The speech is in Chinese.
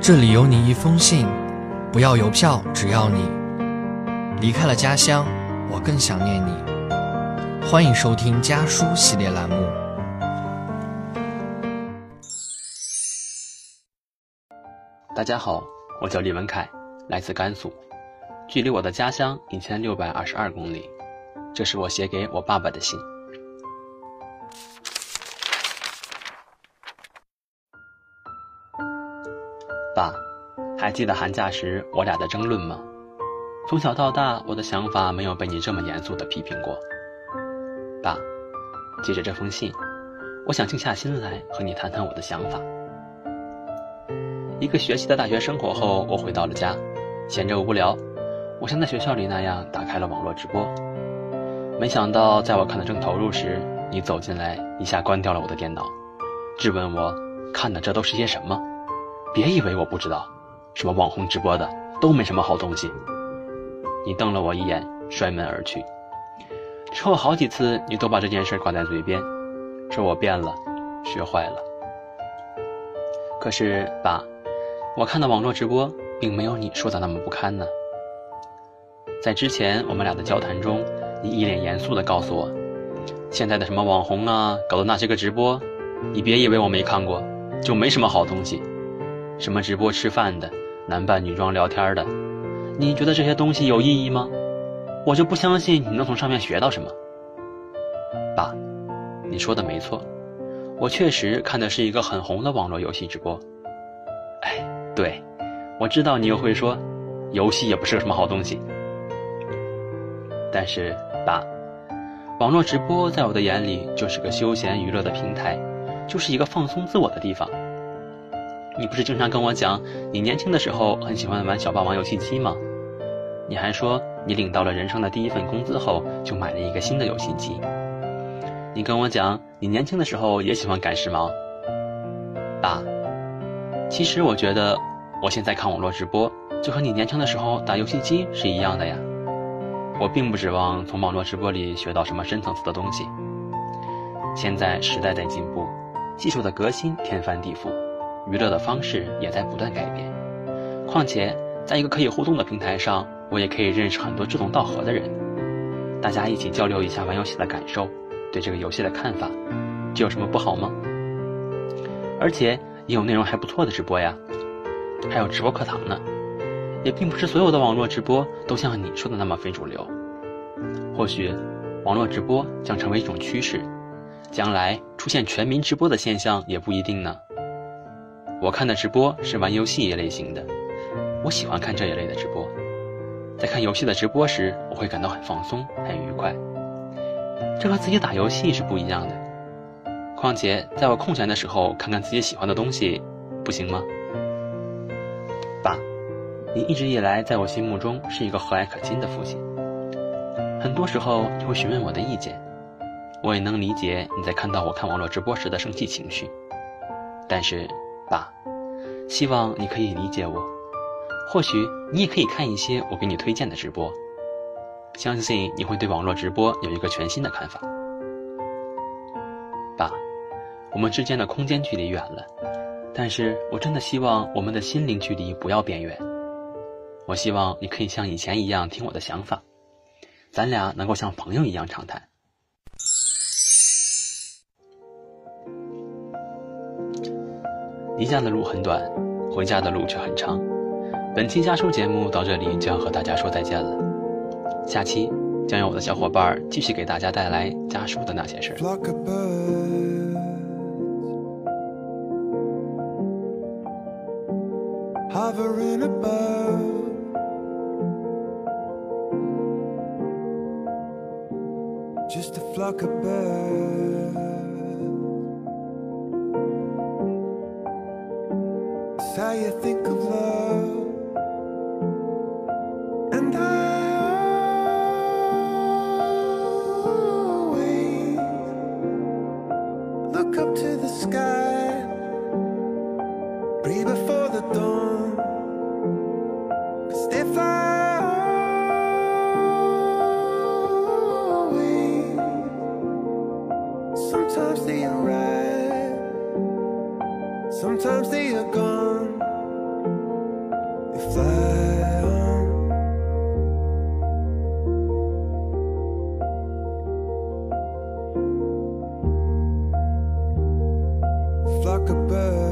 这里有你一封信，不要邮票，只要你离开了家乡，我更想念你。欢迎收听家书系列栏目。大家好，我叫李文凯，来自甘肃，距离我的家乡一千六百二十二公里。这是我写给我爸爸的信。爸，还记得寒假时我俩的争论吗？从小到大，我的想法没有被你这么严肃的批评过。爸，借着这封信，我想静下心来和你谈谈我的想法。一个学期的大学生活后，我回到了家，闲着无聊，我像在学校里那样打开了网络直播。没想到，在我看得正投入时，你走进来，一下关掉了我的电脑，质问我看的这都是些什么？别以为我不知道，什么网红直播的都没什么好东西。你瞪了我一眼，摔门而去。之后好几次，你都把这件事挂在嘴边，说我变了，学坏了。可是，爸。我看的网络直播，并没有你说的那么不堪呢。在之前我们俩的交谈中，你一脸严肃地告诉我，现在的什么网红啊，搞的那些个直播，你别以为我没看过，就没什么好东西。什么直播吃饭的，男扮女装聊天的，你觉得这些东西有意义吗？我就不相信你能从上面学到什么。爸，你说的没错，我确实看的是一个很红的网络游戏直播。哎。对，我知道你又会说，游戏也不是个什么好东西。但是，爸，网络直播在我的眼里就是个休闲娱乐的平台，就是一个放松自我的地方。你不是经常跟我讲，你年轻的时候很喜欢玩小霸王游戏机吗？你还说，你领到了人生的第一份工资后，就买了一个新的游戏机。你跟我讲，你年轻的时候也喜欢赶时髦。爸，其实我觉得。我现在看网络直播，就和你年轻的时候打游戏机是一样的呀。我并不指望从网络直播里学到什么深层次的东西。现在时代在进步，技术的革新天翻地覆，娱乐的方式也在不断改变。况且，在一个可以互动的平台上，我也可以认识很多志同道合的人，大家一起交流一下玩游戏的感受，对这个游戏的看法，这有什么不好吗？而且也有内容还不错的直播呀。还有直播课堂呢，也并不是所有的网络直播都像你说的那么非主流。或许，网络直播将成为一种趋势，将来出现全民直播的现象也不一定呢。我看的直播是玩游戏一类型的，我喜欢看这一类的直播。在看游戏的直播时，我会感到很放松、很愉快。这和自己打游戏是不一样的。况且，在我空闲的时候看看自己喜欢的东西，不行吗？爸，你一直以来在我心目中是一个和蔼可亲的父亲。很多时候你会询问我的意见，我也能理解你在看到我看网络直播时的生气情绪。但是，爸，希望你可以理解我。或许你也可以看一些我给你推荐的直播，相信你会对网络直播有一个全新的看法。爸，我们之间的空间距离远了。但是我真的希望我们的心灵距离不要变远。我希望你可以像以前一样听我的想法，咱俩能够像朋友一样畅谈。离家的路很短，回家的路却很长。本期家书节目到这里就要和大家说再见了，下期将有我的小伙伴继续给大家带来家书的那些事儿。hovering above. Just a flock of birds. How you think of love. And I always look up to the sky. Breathe before like a bird